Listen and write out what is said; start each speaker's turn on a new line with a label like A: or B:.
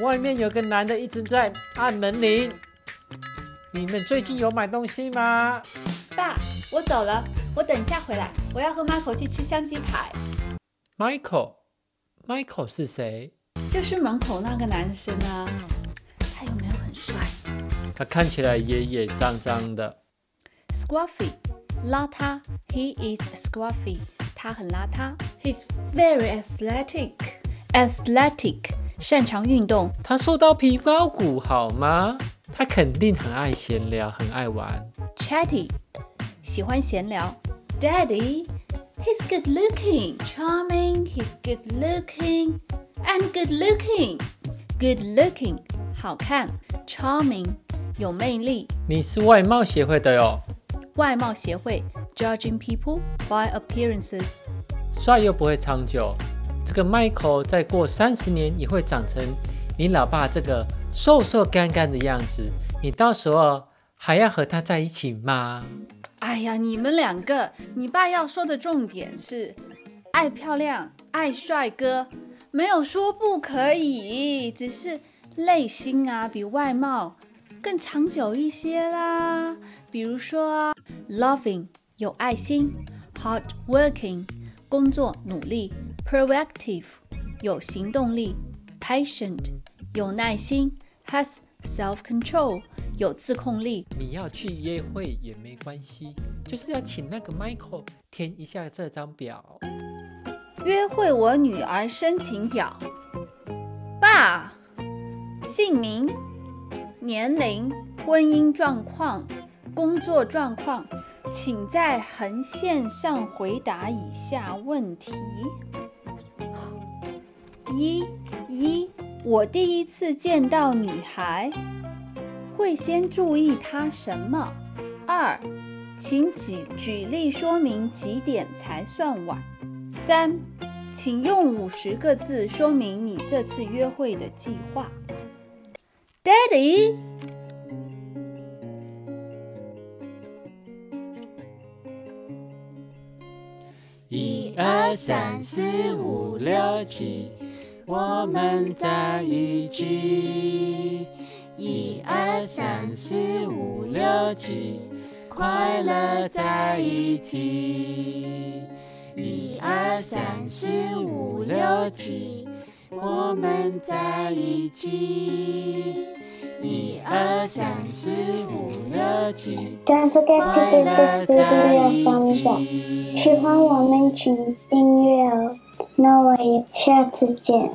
A: 外面有个男的一直在按门铃。你们最近有买东西吗？
B: 爸，我走了，我等一下回来，我要和 Michael 去吃香鸡排。
A: Michael，Michael 是谁？
B: 就是门口那个男生啊，他有没有很帅
A: 他看起来野野脏脏的。
B: ？Scruffy，邋遢，He is scruffy，他很邋遢。He's very athletic，athletic，擅长运动。
A: 他瘦到皮包骨好吗？他肯定很爱闲聊，很爱玩。
B: Chatty，喜欢闲聊。Daddy，He's good looking, charming. He's good looking and good looking. Good looking，好看。Charming，有魅力。
A: 你是外貌协会的哟，
B: 外貌协会 judging people by appearances。
A: 帅又不会长久。这个 Michael 再过三十年也会长成你老爸这个瘦瘦干干的样子，你到时候还要和他在一起吗？
B: 哎呀，你们两个，你爸要说的重点是爱漂亮、爱帅哥，没有说不可以，只是内心啊比外貌更长久一些啦。比如说，loving 有爱心，hard working 工作努力，proactive 有行动力，patient 有耐心，has self control 有自控力。
A: 你要去约会也没关系，就是要请那个 Michael 填一下这张表。
B: 约会我女儿申请表。爸，姓名、年龄、婚姻状况、工作状况，请在横线上回答以下问题：一一，我第一次见到女孩，会先注意她什么？二，请举举例说明几点才算晚。三，请用五十个字说明你这次约会的计划。Daddy，
C: 一二三四五六七，我们在一起。一二三四五六七，快乐在一起。一二三四五六七，我们在一起。一二三四五六七
D: ，Don't forget to give this video a thumbs up。喜欢我们请订阅哦。那我也下次见。